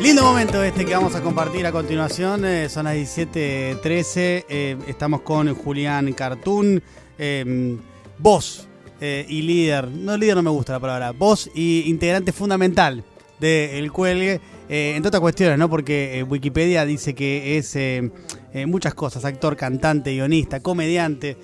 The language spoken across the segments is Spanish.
Lindo momento este que vamos a compartir a continuación. eh, son las 17.13. eh, estamos con Julián Cartún. eh, voz eh, y líder. No, líder no me gusta la palabra. Voz y integrante fundamental de El Cuelgue. entre otras cuestiones, ¿no? Porque Wikipedia dice que es muchas cosas. Actor, cantante, guionista, comediante.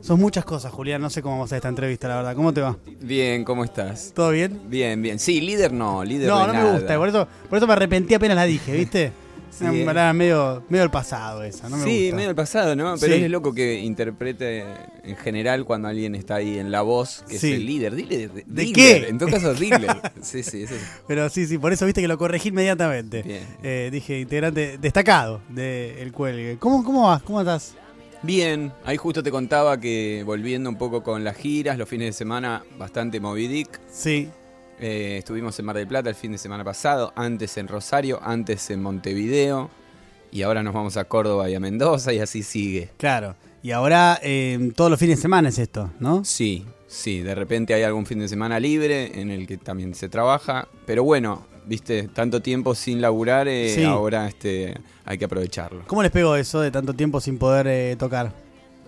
Son muchas cosas, Julián. No sé cómo vamos a esta entrevista, la verdad. ¿Cómo te va? Bien, ¿cómo estás? ¿Todo bien? Bien, bien. Sí, líder no, líder No, no nada. me gusta. Por eso, por eso me arrepentí apenas la dije, ¿viste? Sí, Una eh. medio, medio del pasado esa, no me sí, gusta. medio del pasado, ¿no? Pero Sí. es loco que interprete en general cuando alguien está ahí en la voz, que Sí. es el líder. Dile, ¿De qué? En todo caso, dealer. sí, sí, eso es. Pero sí, sí, por eso viste que lo corregí inmediatamente. Bien. Eh, dije, integrante destacado de El Cuelgue. ¿Cómo, ¿Cómo vas? ¿Cómo estás? Bien, ahí justo te contaba que volviendo un poco con las giras, los fines de semana bastante movidic. Sí, Eh, estuvimos en Mar del Plata el fin de semana pasado, antes en Rosario, antes en Montevideo. Y ahora nos vamos a Córdoba y a Mendoza y así sigue. claro. Y ahora eh, todos los fines de semana es esto, ¿no? Sí, sí, de repente hay algún fin de semana libre en el que también se trabaja, pero bueno, viste, tanto tiempo sin laburar, eh, Sí. ahora este, hay que aprovecharlo. ¿Cómo les pegó eso de tanto tiempo sin poder eh, tocar?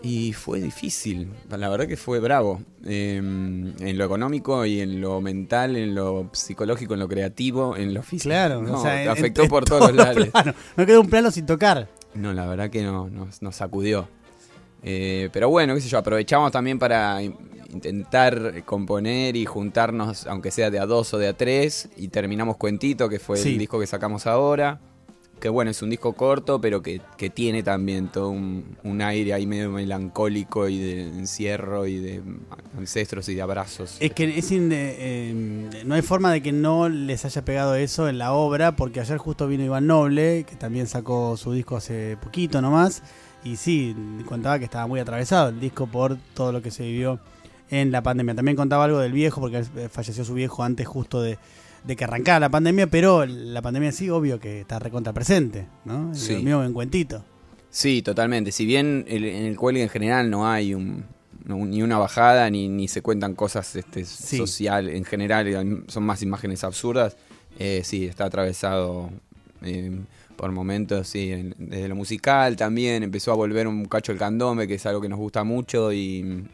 Y fue difícil, la verdad que fue bravo, eh, en lo económico y en lo mental, en lo psicológico, en lo creativo, en lo físico. Claro, No, o sea, en- afectó en por todos los lados. planos. No quedó un plano sin tocar. No, la verdad que no, nos, nos sacudió. Eh, pero bueno, qué sé yo, aprovechamos también para intentar componer y juntarnos, aunque sea de a dos o de a tres, y terminamos Cuentito, que fue Sí. el disco que sacamos ahora. Que bueno, es un disco corto, pero que, que tiene también todo un, un aire ahí medio melancólico y de encierro y de ancestros y de abrazos. Es que es in- eh, no hay forma de que no les haya pegado eso en la obra, porque ayer justo vino Iván Noble, que también sacó su disco hace poquito nomás, y sí, contaba que estaba muy atravesado el disco por todo lo que se vivió en la pandemia. También contaba algo del viejo, porque eh, falleció su viejo antes justo de, de que arrancara la pandemia, pero la pandemia sí, obvio que está recontra presente, ¿no? Sí. Lo mismo en Cuentito. Sí, totalmente. Si bien el- en el cuelgue en general no hay un, no- ni una bajada ni, ni se cuentan cosas este, Sí. social en general, son más imágenes absurdas, eh, sí, está atravesado eh, por momentos, sí, en- desde lo musical también, empezó a volver un cacho el candombe, que es algo que nos gusta mucho y,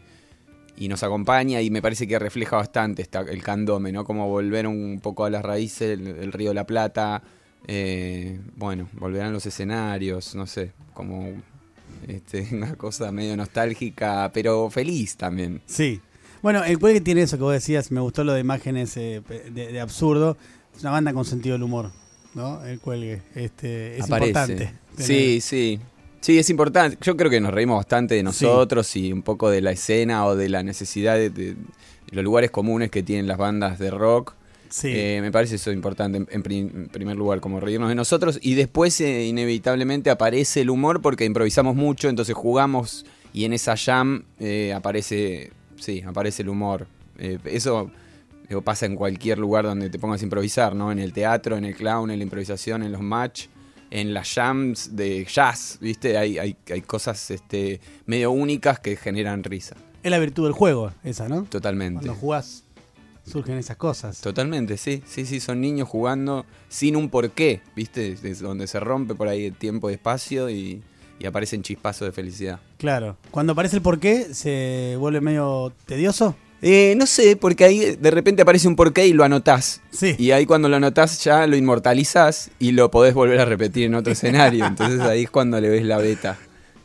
y nos acompaña y me parece que refleja bastante esta- el candombe, ¿no? Como volver un poco a las raíces, el, el río de la Plata, eh, bueno, volverán los escenarios, no sé, como este, una cosa medio nostálgica, pero feliz también. Sí. Bueno, el Cuelgue tiene eso que vos decías, me gustó lo de imágenes eh, de, de absurdo. Es una banda con sentido del humor, ¿no? El Cuelgue. Este, es Aparece. importante. Sí, sí. Sí, es importante. Yo creo que nos reímos bastante de nosotros y un poco de la escena o de la necesidad de, de los lugares comunes que tienen las bandas de rock. Sí. Eh, me parece eso importante en, en pri- en primer lugar, como reírnos de nosotros. Y después, eh, inevitablemente, aparece el humor porque improvisamos mucho, entonces jugamos y en esa jam eh, aparece, sí, aparece el humor. Eh, eso pasa en cualquier lugar donde te pongas a improvisar, ¿no? En el teatro, en el clown, en la improvisación, en los match, en las jams de jazz, ¿viste? Hay, hay, hay cosas este, medio únicas que generan risa. Es la virtud del juego, esa, ¿no? Totalmente. Cuando jugás surgen esas cosas. Totalmente, sí, sí, sí, son niños jugando sin un porqué, ¿viste? Es donde se rompe por ahí el tiempo y espacio y, y aparecen chispazos de felicidad. Claro. Cuando aparece el porqué, se vuelve medio tedioso. Eh, no sé, porque ahí de repente aparece un porqué y lo anotás. Sí. Y ahí cuando lo anotás ya lo inmortalizás y lo podés volver a repetir en otro escenario. Entonces ahí es cuando le ves la beta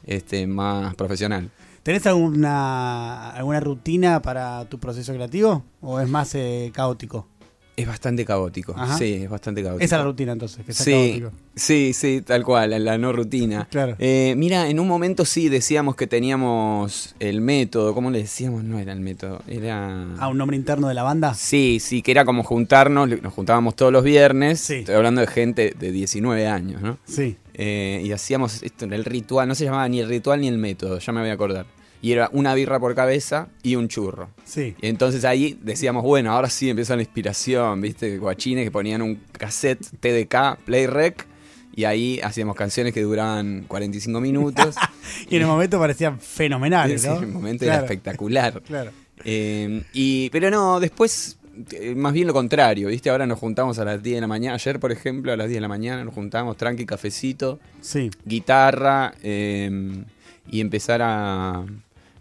este, más profesional. ¿Tenés alguna, alguna rutina para tu proceso creativo? ¿O es más eh, caótico? Es bastante caótico. Ajá. Sí, es bastante caótico. Esa es la rutina entonces, que Sí, caótico. sí, sí, tal cual, la, no rutina. Claro. Eh, mira, en un momento sí decíamos que teníamos el método. ¿Cómo le decíamos? No era el método, era... Ah, un nombre interno de la banda. Sí, sí, que era como juntarnos, nos juntábamos todos los viernes. Sí. Estoy hablando de gente de 19 años, ¿no? Sí. Eh, y hacíamos esto, el ritual, no se llamaba ni el ritual ni el método, ya me voy a acordar. Y era una birra por cabeza y un churro. Sí. Y entonces ahí decíamos, bueno, ahora sí empieza la inspiración, ¿viste? Guachines que ponían un cassette TDK, Play Rec, y ahí hacíamos canciones que duraban 45 minutos. Y en el momento parecían fenomenales, Sí, ¿no? en el momento Claro, era espectacular. Claro. Eh, y, pero no, después eh, más bien lo contrario, ¿viste? Ahora nos juntamos a las 10 de la mañana. Ayer, por ejemplo, a las 10 de la mañana nos juntamos, tranqui, cafecito, Sí. guitarra eh, y empezar a.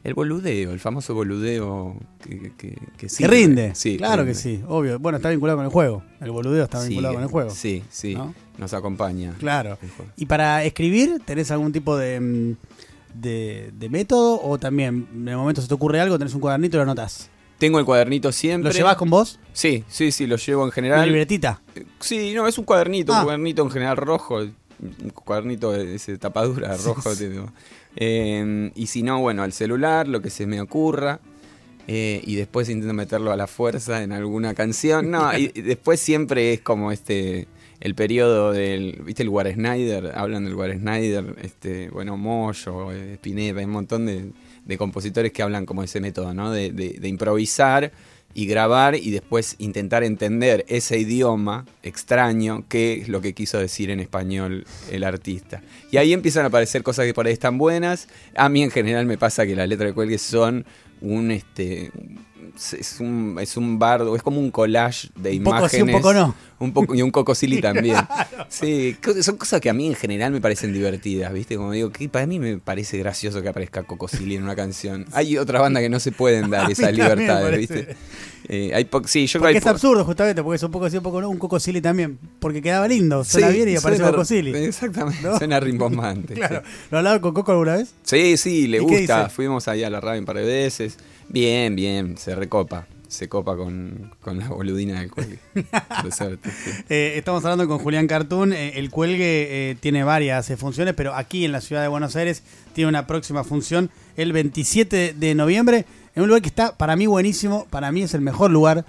El boludeo, el famoso boludeo que, que, que Que rinde. Sí, claro rinde. que sí, obvio. Bueno, está vinculado con el juego. El boludeo está Sí, vinculado con el juego. Sí, sí, ¿no? nos acompaña. Claro. ¿Y para escribir tenés algún tipo de, mm, de, de método o también en el momento se te ocurre algo, tenés un cuadernito y lo anotás? Tengo el cuadernito siempre. ¿Lo llevas con vos? Sí, sí, sí, lo llevo en ¿Una general. libretita? Sí, no, es un cuadernito, Ah. un cuadernito en general rojo, un cuadernito de ese tapadura rojo. sí. Eh, y si no, bueno, al celular, lo que se me ocurra. eh, y después intento meterlo a la fuerza en alguna canción. No, y, después siempre es como este el periodo del, ¿viste el War Snyder? Hablan del War Snyder, este, bueno, Moyo, eh, Spinetta, hay un montón de, de compositores que hablan como ese método, ¿no? De, de- de improvisar y grabar y después intentar entender ese idioma extraño, qué es lo que quiso decir en español el artista. Y ahí empiezan a aparecer cosas que por ahí están buenas. A mí en general me pasa que las letras de cuelgue son un este es un, es un bardo, es como un collage de Un poco imágenes. sí, un poco no. Un poco, y un cocosili también. Sí, son cosas que a mí en general me parecen divertidas, ¿viste? Como digo, que para mí me parece gracioso que aparezca Cocosili en una canción. Hay otra banda que no se pueden dar esas libertades. ¿viste? Eh, hay sí, yo creo Porque que es po- absurdo justamente, porque es un poco sí, un poco no, un cocosili también. Porque quedaba lindo, Sí, suena bien y aparece cocosili. Exactamente, ¿No? suena rimbombante. Claro. sí. ¿Lo hablaba con Coco alguna vez? Sí, sí, le ¿Y qué gusta. Fuimos ahí a la radio un par de veces. Bien, bien, se recopa. Se copa con, con la boludina del cuelgue. Eh, estamos hablando con Julián Cartoon. Eh, el cuelgue eh, tiene varias eh, funciones, pero aquí en la ciudad de Buenos Aires tiene una próxima función el 27 de noviembre en un lugar que está para mí buenísimo. Para mí es el mejor lugar.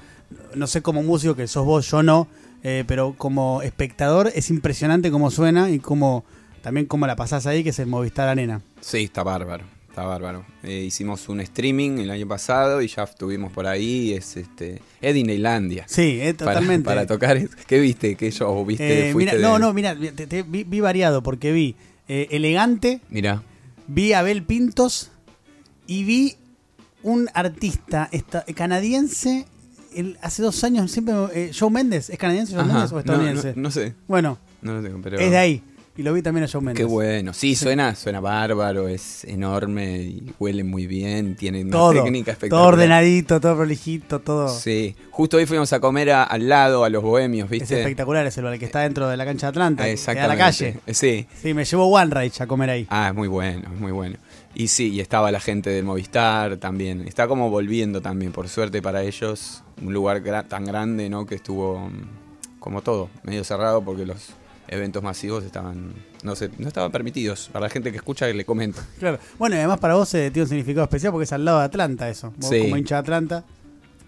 No sé como músico que sos vos, yo no. eh, pero como espectador es impresionante cómo suena y cómo también cómo la pasás ahí, que es el Movistar Arena. Sí, está bárbaro. Está bárbaro. Eh, hicimos un streaming el año pasado y ya estuvimos por ahí. Es este. Es Disneylandia. Sí, eh, totalmente. Para, tocar. ¿Qué viste? ¿Qué show viste? Eh, de- no, no, mira, te- te- vi, vi variado porque vi elegante, Mira. vi a Abel Pintos y vi un artista esta- canadiense. el- hace dos años siempre Joe Méndez, ¿es canadiense Joe. Méndez o No, estadounidense? no, no sé. Bueno, No lo tengo, pero. es de ahí. Y lo vi también a Méndez. Qué bueno. Sí, suena, suena bárbaro, es enorme y huele muy bien, tiene una Todo, técnica espectacular. todo ordenadito, todo prolijito, todo. Sí. Justo hoy fuimos a comer a- al lado, a los bohemios, Es ¿viste? espectacular ese lugar, el que está dentro de la cancha de Atlanta, que da a la calle. Sí. Sí, me llevó One Rage a comer ahí. Ah, es muy bueno, es muy bueno. Y sí, y estaba la gente del Movistar también. Está como volviendo también, por suerte para ellos, un lugar gra- tan grande, ¿no? Que estuvo mm, como todo, medio cerrado porque los eventos masivos estaban no sé, no estaban permitidos. Para la gente que escucha le comento. Claro. Bueno, y además para vos eh, tiene un significado especial porque es al lado de Atlanta eso. Vos Sí. como hincha de Atlanta,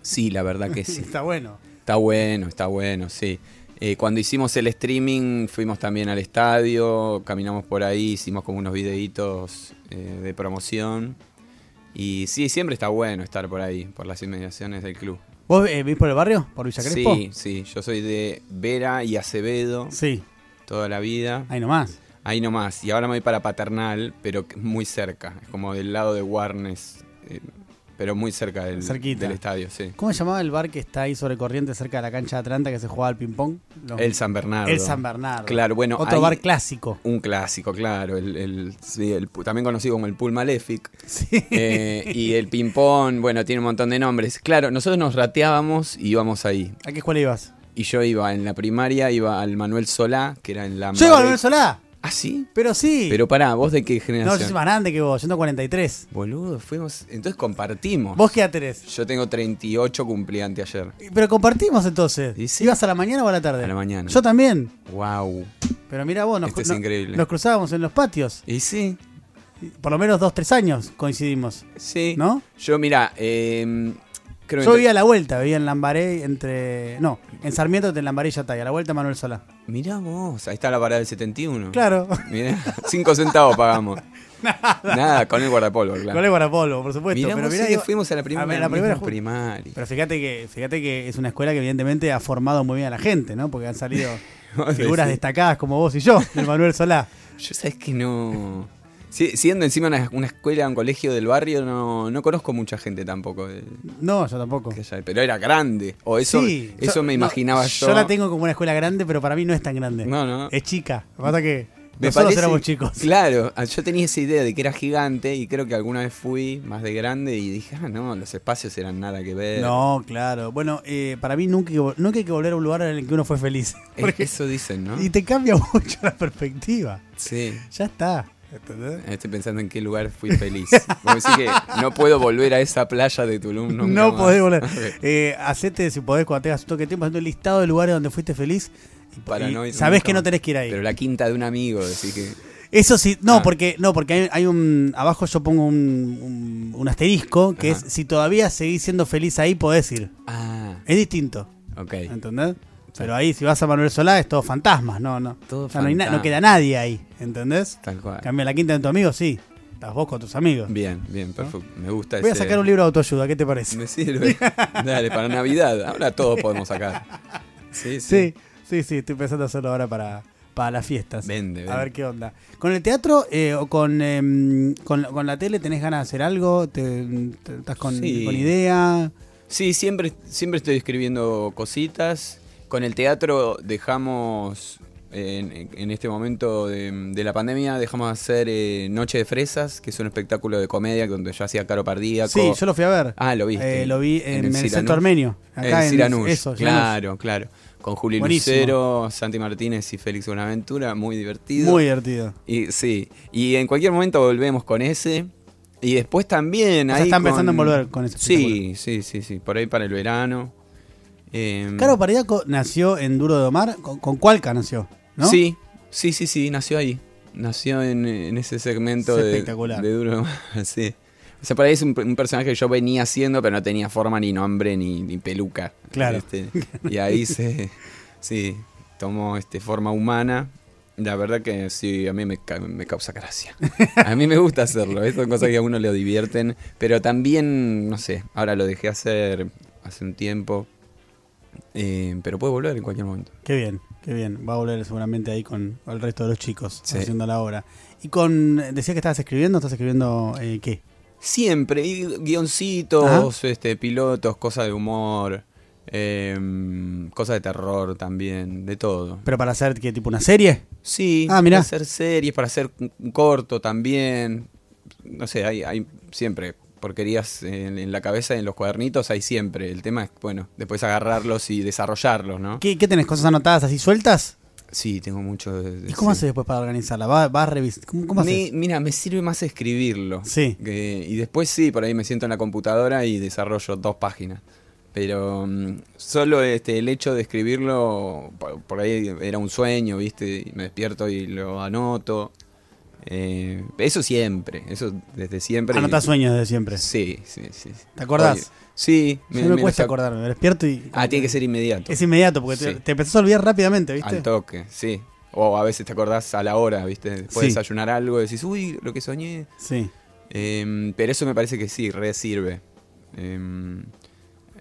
Sí, la verdad que sí. está bueno. Está bueno, está bueno, sí. Eh, cuando hicimos el streaming fuimos también al estadio, caminamos por ahí, hicimos como unos videitos eh, de promoción. Y sí, siempre está bueno estar por ahí, por las inmediaciones del club. ¿Vos eh, vivís por el barrio? ¿Por Villa Crespo? Sí, sí, yo soy de Vera y Acevedo Sí, toda la vida. ahí nomás. Ahí nomás. Y ahora me voy para Paternal, pero muy cerca. Es como del lado de Warnes, eh, pero muy cerca del, del estadio, sí. ¿Cómo se llamaba el bar que está ahí sobre corriente cerca de la cancha de Atlanta que se jugaba al ping-pong? Los- El San Bernardo. El San Bernardo. Claro, bueno, Otro bar clásico. Un clásico, claro. El, el- sí, el pu- también conocido como el Pool Malefic. Sí. Eh, y el ping-pong, bueno, tiene un montón de nombres. Claro, nosotros nos rateábamos y íbamos ahí. ¿A qué escuela ibas? Y yo iba en la primaria, iba al Manuel Solá, que era en la... Yo iba a Madrid. Manuel Solá, ¿Ah, sí? pero sí. Pero pará, ¿vos de qué no, yo generación? soy más grande que vos, yo tengo 43. Boludo, fuimos... Entonces compartimos. ¿Vos qué edad tenés? Yo tengo 38, cumplí anteayer. Pero compartimos entonces. ¿Y sí? ¿Ibas a la mañana o a la tarde? A la mañana. Yo también. Wow. Pero mira vos, nos, Esto es no- increíble. nos cruzábamos en los patios. Y sí, Por lo menos dos, tres años coincidimos. sí. ¿No? Yo, mira, eh, creo Yo vivía a la vuelta, vivía en Lambaré entre. No, en Sarmiento entre Lambaré y Yatay, a la vuelta Manuel Solá. Mirá vos, ahí está la parada del 71. Claro. Mirá, 5 centavos pagamos. Nada. con el guardapolvo, claro. Con el guardapolvo, por supuesto. Mirá pero mirá, digo, fuimos a la primera, a la primera primaria. Pero fíjate que, fíjate que es una escuela que evidentemente ha formado muy bien a la gente, ¿no? Porque han salido figuras destacadas como vos y yo, del Manuel Solá. Yo sabés que no... Sí, siendo encima una, una escuela, un colegio del barrio, no, no conozco mucha gente tampoco. de- No, yo tampoco. haya- pero era grande. O eso, Sí, eso yo- me no, imaginaba yo. Yo la tengo como una escuela grande, pero para mí no es tan grande. No, no. Es chica. Lo que pasa que Me nosotros parece- éramos chicos. Claro, ah, yo tenía esa idea de que era gigante y creo que alguna vez fui más de grande y dije, ah, no, los espacios eran nada que ver. No, claro. Bueno, eh, para mí nunca, hay que vol- nunca hay que volver a un lugar en el que uno fue feliz. Porque- Eso dicen, ¿no? Y te cambia mucho la perspectiva. Sí. Ya está. ¿Entendés? Estoy pensando en qué lugar fui feliz. Como decir que no puedo volver a esa playa de Tulum. nunca No más. podés volver. Ok. Eh, hacete, si podés, cuando tengas un toque tiempo, haciendo el listado de lugares donde fuiste feliz. Y, Para y no ir sabés nunca que no tenés que ir ahí. Pero la quinta de un amigo, así que. Eso sí, no, Ah. porque no, porque hay, hay un abajo yo pongo un, un- un asterisco que Ajá. es si todavía seguís siendo feliz ahí podés ir. Ah, Es distinto, ok. ¿entendés? Pero ahí si vas a Manuel Solá es todo fantasmas, no, no. Todo O sea, no, hay na- no fantasma. queda nadie ahí, ¿entendés? Tal cual. Cambia la quinta de tu amigo, sí. Estás vos con tus amigos. Bien, bien, perfecto. Me gusta Voy a sacar un libro de autoayuda, ¿qué te parece? Me sirve. Dale, para Navidad. Ahora todos podemos sacar. Sí, sí. Sí, sí, sí, estoy pensando hacerlo ahora para, para las fiestas. Vende, A vende. ver qué onda. ¿Con el teatro eh, o con, em, con, con la tele tenés ganas de hacer algo? ¿Te, te- ¿Estás con, Sí. con idea? Sí, siempre, siempre estoy escribiendo cositas. Con el teatro dejamos, en, en este momento de, de la pandemia, dejamos de hacer eh, Noche de Fresas, que es un espectáculo de comedia donde yo hacía Caro Pardíaco. Sí, yo lo fui a ver. Ah, lo viste. Eh, lo vi en, el, Ciranús. centro armenio. Acá en en Ciranús, Eso, claro, claro. Con Juli Buenísimo. Lucero, Santi Martínez y Félix Buenaventura, muy divertido. Muy divertido. Y sí, y en cualquier momento volvemos con ese. Y después también O sea, ahí están con- pensando en volver con ese Sí, sí, sí, sí, por ahí para el verano. Eh, Caro Pariaco nació en Duro de Omar. ¿Con, con Cualca nació? ¿no? Sí, sí, sí, sí, nació ahí. Nació en, en ese segmento Es de, espectacular. de Duro. sí. O sea, por ahí es un, un personaje que yo venía haciendo, pero no tenía forma, ni nombre, ni, ni peluca. Claro. Este, y ahí se, sí, tomó este, forma humana. La verdad que sí, a mí me, ca- me causa gracia. A mí me gusta hacerlo. Estas son cosas que a uno le divierten. Pero también, no sé, ahora lo dejé hacer hace un tiempo. Eh, pero puede volver en cualquier momento. Qué bien, qué bien. Va a volver seguramente ahí con el resto de los chicos Sí. haciendo la obra. Y con. Decía que estabas escribiendo, ¿estás escribiendo eh, qué? Siempre, y guioncitos, este, pilotos, cosas de humor, eh, cosas de terror también, de todo. ¿Pero para hacer qué? ¿Tipo una serie? Sí, Ah, mirá. para hacer series, para hacer un corto también. No sé, hay, hay siempre porquerías en, en la cabeza, en los cuadernitos, hay siempre. El tema es, bueno, después agarrarlos y desarrollarlos, ¿no? ¿Qué, qué tenés? ¿Cosas anotadas así sueltas? Sí, tengo mucho de... ¿Y cómo sí. haces después para organizarla? ¿Vas va a revisar? ¿Cómo, cómo Me- haces? mira, me sirve más escribirlo. Sí. Que- y después sí, por ahí me siento en la computadora y desarrollo dos páginas. Pero mm, solo este, el hecho de escribirlo, por, por ahí era un sueño, ¿viste? Y me despierto y lo anoto. Eh, eso siempre, eso desde siempre. Anotás sueños desde siempre. Sí, sí, sí. ¿Te acordás? Oye, sí. Me, lo cuesta sac- acordarme, me despierto y... Ah, tiene que ser inmediato. Es inmediato, porque te, Sí. te empezás a olvidar rápidamente, ¿viste? Al toque, sí. O a veces te acordás a la hora, ¿viste? Después Sí. de desayunar algo y decís, uy, lo que soñé. Sí. Em, pero eso me parece que sí, re sirve. Em,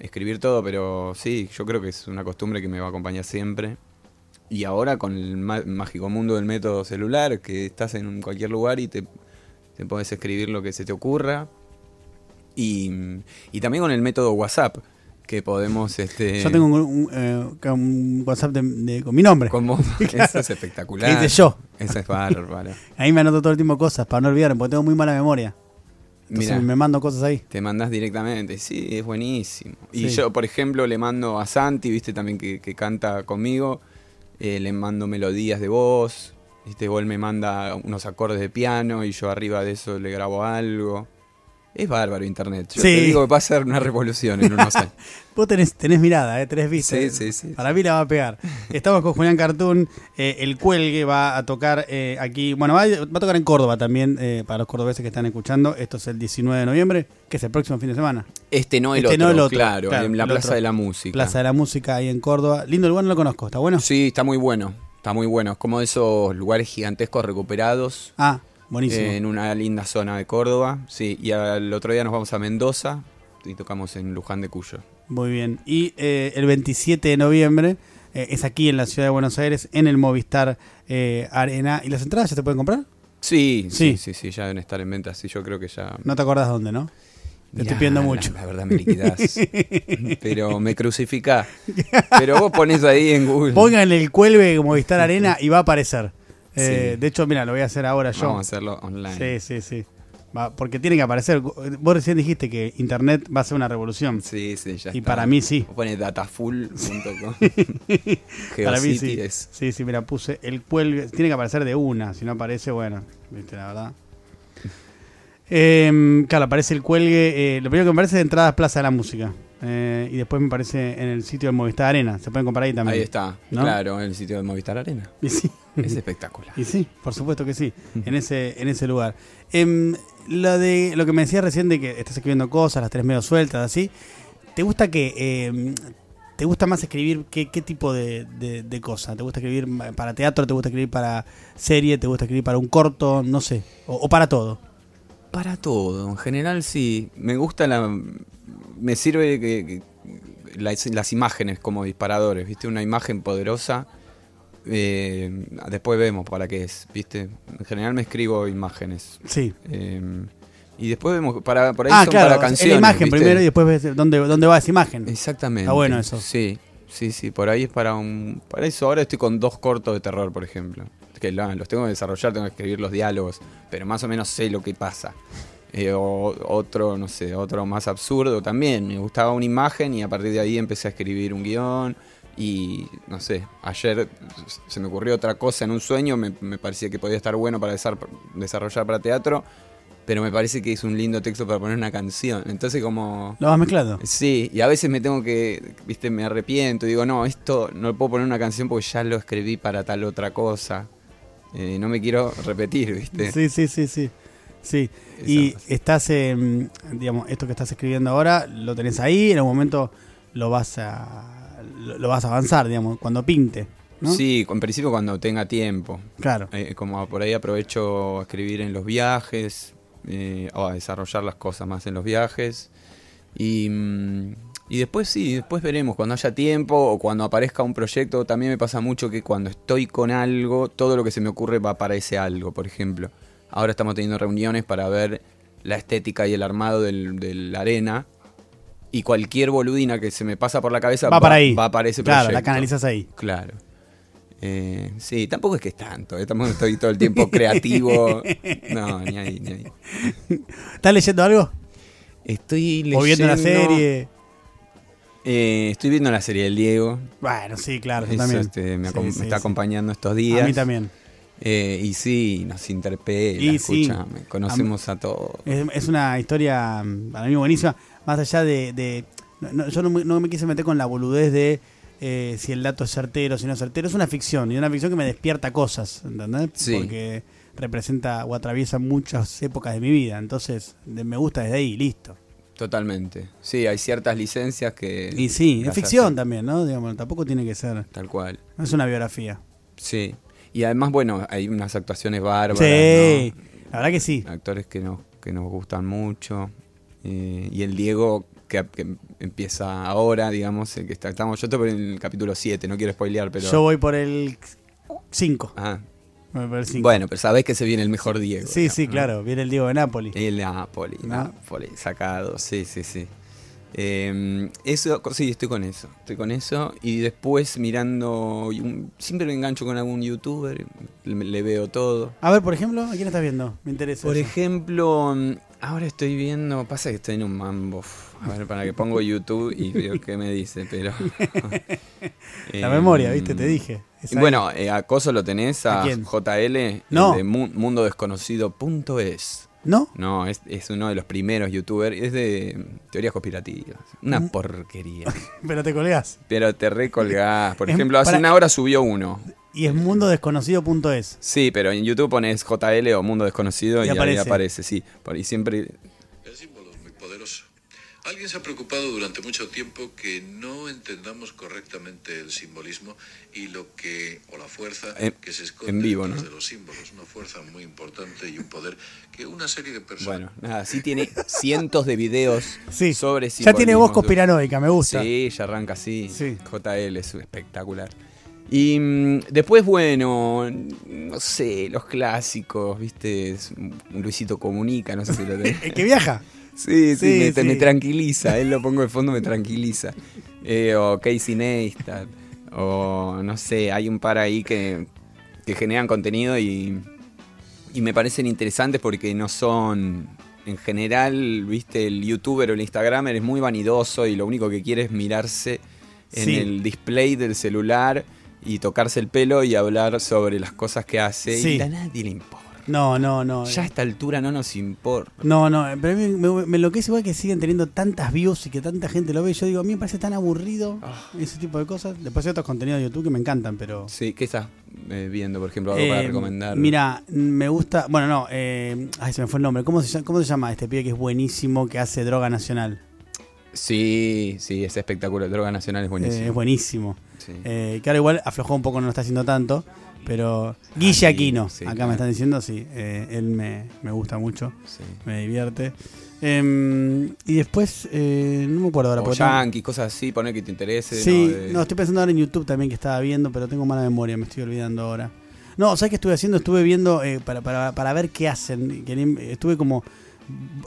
escribir todo, pero sí, yo creo que es una costumbre que me va a acompañar siempre. Y ahora con el mágico mundo del método celular, que estás en cualquier lugar y te, te podés escribir lo que se te ocurra. Y, y también con el método WhatsApp, que podemos... Este, Yo tengo un, un, eh, un WhatsApp de- de- con mi nombre. Como, eso es espectacular. Dice yo. Eso es bárbaro. Ahí me anoto todo el tiempo cosas para no olvidarme, porque tengo muy mala memoria. Entonces Mirá. me mando cosas ahí. Te mandás directamente, sí, es buenísimo. Y Sí. yo, por ejemplo, le mando a Santi, viste, también que, que canta conmigo, eh, le mando melodías de voz, viste, igual me manda unos acordes de piano y yo arriba de eso le grabo algo. Es bárbaro internet. Yo Sí. te digo que va a ser una revolución en unos años. Vos tenés, tenés mirada, ¿eh? tenés vista. Sí, sí, sí. Para mí la va a pegar. Estamos con Julián Cartoon. eh, el Cuelgue va a tocar eh, aquí. Bueno, va, va a tocar en Córdoba también, eh, para los cordobeses que están escuchando. Esto es el 19 de noviembre, que es el próximo fin de semana. Este no el, Este otro, no el otro, claro, claro, en la el Plaza otro. de la Música. Plaza de la Música ahí en Córdoba. Lindo lugar, no lo conozco. ¿Está bueno? Sí, está muy bueno, está muy bueno. Es como esos lugares gigantescos recuperados. Ah, buenísimo. en una linda zona de Córdoba, sí, y al otro día nos vamos a Mendoza y tocamos en Luján de Cuyo. Muy bien. Y eh, el 27 de noviembre eh, es aquí en la ciudad de Buenos Aires, en el Movistar eh, Arena. ¿Y las entradas ya se pueden comprar? Sí, Sí. sí, sí, sí, ya deben estar en venta, sí, yo creo que ya... No te acordás dónde, ¿no? Te estoy pidiendo mucho. La, verdad me liquidás. pero me crucificás. Pero vos ponés ahí en Google. Pongan el cuelgue como Vistar Arena y va a aparecer. Eh, Sí. De hecho, mira, lo voy a hacer ahora yo. Vamos a hacerlo online. Sí, sí, sí. Va, porque tiene que aparecer. Vos recién dijiste que Internet va a ser una revolución. Sí, sí, ya Y está. para mí sí. Ponés datafull.com. Para mí sí. es- Sí, sí, mira, puse el cuelgue. Tiene que aparecer de una. Si no aparece, bueno, viste, la verdad. Eh, claro, aparece el cuelgue. eh, lo primero que me aparece es entradas Plaza de la Música. Eh, y después me aparece en el sitio de Movistar Arena. Se pueden comprar ahí también. Ahí está, ¿No? claro, en el sitio de Movistar Arena. Y sí. Es espectacular. Y sí, por supuesto que sí, en ese, en ese lugar. Em, lo de lo que me decías recién de que estás escribiendo cosas, las tres medio sueltas, así. ¿Te gusta que em, te gusta más escribir qué, qué tipo de, de, de cosa? ¿Te gusta escribir para teatro? ¿Te gusta escribir para serie? ¿Te gusta escribir para un corto? No sé. O, o para todo. Para todo, en general sí. Me gusta la. Me sirve que, que las, las imágenes como disparadores, ¿viste? Una imagen poderosa. eh, después vemos para qué es, ¿viste? En general me escribo imágenes. Sí. eh, y después vemos, para, por ahí Ah, son claro. para es canciones. la imagen ¿viste? primero y después ves dónde, dónde va esa imagen. Exactamente. Está bueno eso. Sí, sí, sí. Por ahí es para un. Para eso ahora estoy con dos cortos de terror, por ejemplo. Que los tengo que desarrollar, tengo que escribir los diálogos, pero más o menos sé lo que pasa. Eh, o otro, no sé, otro más absurdo también. Me gustaba una imagen y a partir de ahí empecé a escribir un guion. Y no sé, ayer se me ocurrió otra cosa en un sueño, me, me parecía que podía estar bueno para desar- desarrollar para teatro, pero me parece que es un lindo texto para poner una canción. Entonces como... Lo vas mezclando. Sí, y a veces me tengo que, viste, me arrepiento, digo, no, esto no lo puedo poner una canción porque ya lo escribí para tal otra cosa. Eh, no me quiero repetir, viste. Sí, sí, sí, sí. Sí. Y estás, digamos, esto que estás escribiendo ahora, lo tenés ahí, en algún momento lo vas a, lo, lo vas a avanzar, digamos, cuando pinte, ¿no? Sí, en principio cuando tenga tiempo. Claro. Eh, como por ahí aprovecho a escribir en los viajes, eh, o a desarrollar las cosas más en los viajes. Y, mm, y después sí, después veremos, cuando haya tiempo o cuando aparezca un proyecto, también me pasa mucho que cuando estoy con algo, todo lo que se me ocurre va para ese algo, por ejemplo. Ahora estamos teniendo reuniones para ver la estética y el armado del- de la arena. Y cualquier boludina que se me pasa por la cabeza Va para ahí. Va para ese Claro, proyecto. la canalizas ahí. Claro. Eh, sí, tampoco es que es tanto, eh, tampoco estoy todo el tiempo creativo. No, ni ahí, ni ahí. ¿Estás leyendo algo? Estoy leyendo. ¿O viendo una serie? Eh, estoy viendo la serie del Diego. Bueno, sí, claro, yo también. este, me, Sí, acom- me sí, está acompañando estos días. A mí también. Eh, y sí, nos interpela, Y sí. escúchame, conocemos a todos. Es, es una historia mm, para mí buenísima, más allá de... de- no- yo no me, no me quise meter con la boludez de eh, si el dato es certero, si no es certero. Es una ficción, y una ficción que me despierta cosas, ¿entendés? Sí. Porque representa o atraviesa muchas épocas de mi vida, entonces me gusta desde ahí, listo. Totalmente. Sí, hay ciertas licencias que. Y sí, es ficción hacen también, ¿no? Digamos, tampoco tiene que ser... Tal cual. No es una biografía. Sí. Y además, bueno, hay unas actuaciones bárbaras. Sí, ¿no? la verdad que sí. actores que nos, que nos gustan mucho. Eh, y el Diego, que, que empieza ahora, digamos, el que está, estamos, yo estoy por el capítulo 7, no quiero spoilear, pero... Yo voy por el 5. Ah, Voy por el 5. bueno, pero sabés que se viene el mejor Diego. sí, digamos, sí, ¿no? claro. Viene el Diego de Nápoles. El Napoli, ¿No? Napoli, sacado, sí, sí, sí. Eh, eso, sí, estoy con eso, estoy con eso. Y después mirando, siempre me engancho con algún youtuber, le, le veo todo. A ver, por ejemplo, ¿a quién estás viendo? Me interesa. Por eso. ejemplo, mm, ahora estoy viendo, pasa que estoy en un mambo. A ver, para que pongo YouTube y veo qué me dice, pero... La Eh, memoria, ¿viste? Te dije. Es y ahí. bueno, eh, acoso lo tenés ¿A? JL No. de mu- mundodesconocido.es. ¿No? No, es, es uno de los primeros youtubers, es de teorías conspirativas. Una Mm. porquería. Pero te colgás. Pero te recolgás. Por Es- ejemplo, hace para- una hora subió uno. Y es mundodesconocido.es. Sí, pero en YouTube pones JL o Mundo Desconocido Y y, aparece. ahí aparece, sí. Por- Y siempre Alguien se ha preocupado durante mucho tiempo que no entendamos correctamente el simbolismo y lo que, o la fuerza En- que se esconde en vivo, ¿no? de los símbolos. Una fuerza muy importante y un poder que una serie de personas. Bueno, nada, sí tiene cientos de videos Sí. sobre Ya tiene voz simbolismo. conspiranoica, me gusta. Sí, ya arranca así. Sí. JL es espectacular. Y mm, después, bueno, no sé, los clásicos, ¿viste? Luisito Comunica, no sé si lo tenés. El que viaja. Sí, sí, Sí, me, sí. me tranquiliza. Él lo pongo de fondo, me tranquiliza. Eh, o Casey Neistat. O no sé, hay un par ahí que, que generan contenido y, y me parecen interesantes porque no son. En general, viste, el youtuber o el instagramer es muy vanidoso y lo único que quiere es mirarse en Sí. el display del celular y tocarse el pelo y hablar sobre las cosas que hace. Sí. Y a nadie le importa. No, no, no. Ya a esta altura no nos importa. No, no, pero a mí me, me enloquece igual que siguen teniendo tantas views y que tanta gente lo ve. Yo digo, a mí me parece tan aburrido Ah. ese tipo de cosas. Después hay otros contenidos de YouTube que me encantan, pero... Sí, ¿qué estás eh, viendo, por ejemplo? Algo para Eh, recomendar. Mira, me gusta. Bueno, no. Eh, ay, se me fue el nombre. ¿Cómo se, llama, ¿Cómo se llama este pibe que es buenísimo que hace droga nacional? Sí, sí, es espectacular. Droga Nacional es buenísimo. Eh, es buenísimo. Sí. Eh, que ahora igual aflojó un poco, no lo está haciendo tanto. Pero Guille sí, Aquino, sí, acá claro. me están diciendo, sí. eh, él me, me gusta mucho, sí. me divierte. Em, y después, eh, no me acuerdo ahora. O Yankees, cosas así, poner que te interese. Sí, ¿no? De- no, estoy pensando ahora en YouTube también que estaba viendo, pero tengo mala memoria, me estoy olvidando ahora. No, ¿sabes qué estuve haciendo? Estuve viendo eh, para, para, para ver qué hacen. Estuve como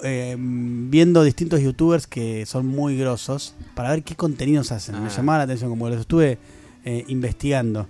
eh, viendo distintos youtubers que son muy grosos para ver qué contenidos hacen. Me Ah. llamaba la atención, como los estuve eh, investigando.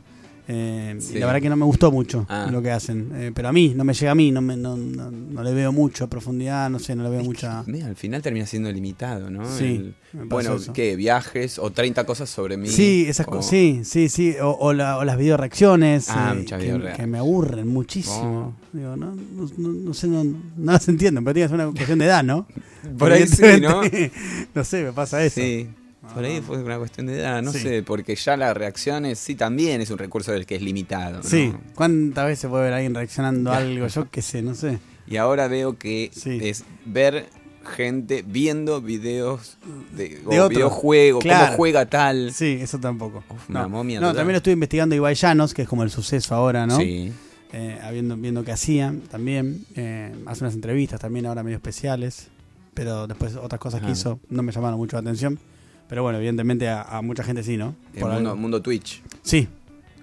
Eh, Sí. Y la verdad que no me gustó mucho Ah. lo que hacen. Eh, pero a mí, no me llega a mí, no, me, no, no, no le veo mucho a profundidad, no sé, no le veo Es que, mucha... mira, al final termina siendo limitado, ¿no? Sí, El- bueno, eso. ¿qué? Viajes o 30 cosas sobre mí. Sí, esas cosas. Sí, sí, sí. O, o la- o las video reacciones. Ah, muchas que, videoreacciones. que me aburren muchísimo. Digo, no, no, no- no sé, no, no las entiendo, pero tiene que ser una cuestión de edad, ¿no? Por ahí sí, ¿no? No sé, me pasa eso. Sí. Por ahí Ah. fue una cuestión de edad, no Sí. sé, porque ya las reacciones sí también es un recurso del que es limitado. ¿no? Sí. ¿Cuántas veces puede ver a alguien reaccionando a algo? Yo qué sé, no sé. Y ahora veo que Sí. es ver gente viendo videos de, o De otro. Claro. cómo juega tal. Sí, eso tampoco. Uf, no, una momia no total. también lo estoy investigando Ibai Llanos, que es como el suceso ahora, ¿no? Sí. Eh, habiendo, viendo qué hacían también. Eh, hace unas entrevistas también ahora medio especiales. Pero después otras cosas que hizo no me llamaron mucho la atención. Pero bueno, evidentemente a, a mucha gente sí, ¿no? El Por mundo, algo. mundo Twitch. Sí,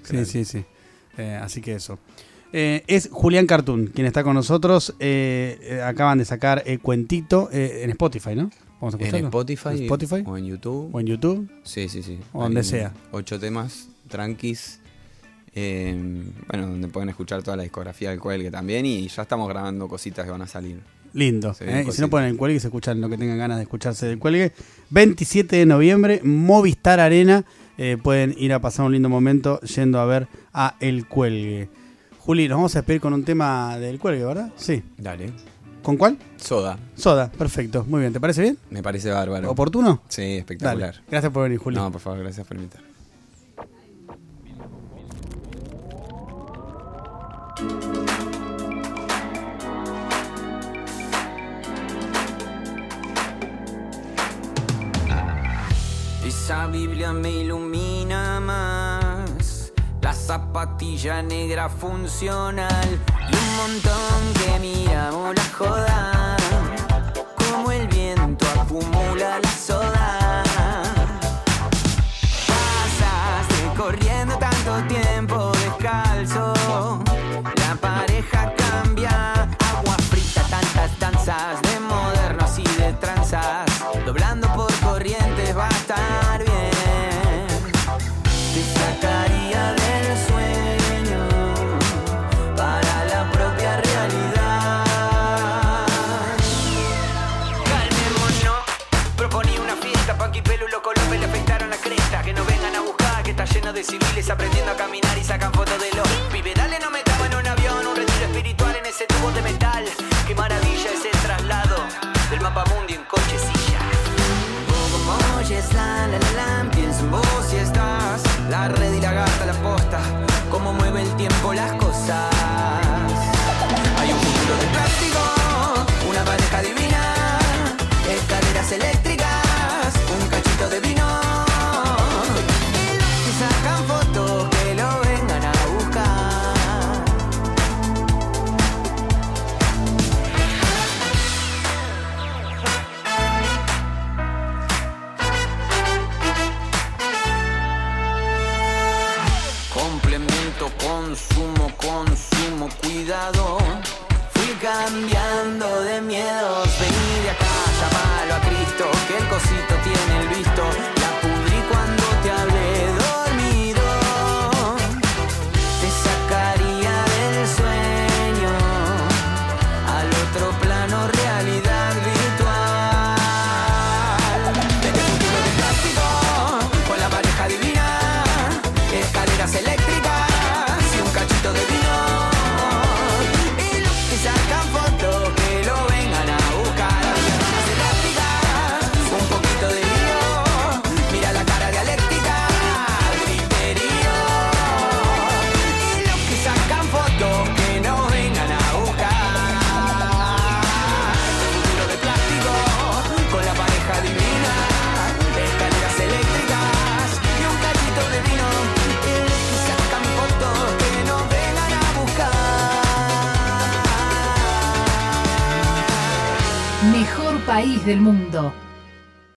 Claro. sí, sí, sí. Eh, así que eso. Eh, es Julián Cartoon quien está con nosotros. Eh, acaban de sacar el cuentito en Spotify, ¿no? Vamos a En escucharlo. Spotify, ¿En Spotify? o en YouTube. O en YouTube. Sí, sí, sí. O donde sea. Ocho temas tranquis. bueno, donde pueden escuchar toda la discografía del Cuelgue también. Y ya estamos grabando cositas que van a salir. Lindo. Sí, ¿eh? Y si no ponen el cuelgue, se escuchan lo que tengan ganas de escucharse del cuelgue. 27 de noviembre, Movistar Arena. Eh, pueden ir a pasar un lindo momento yendo a ver a El Cuelgue. Juli, nos vamos a despedir con un tema del cuelgue, ¿verdad? Sí. Dale. ¿Con cuál? Soda. Soda, perfecto. Muy bien, ¿te parece bien? Me parece bárbaro. ¿Oportuno? Sí, Dale. espectacular. Gracias por venir, Juli. No, por favor, gracias por invitar. Esa Biblia me ilumina más. La zapatilla negra funcional y un montón que miramos la joda. Como el viento acumula la soda. Pasaste corriendo tanto tiempo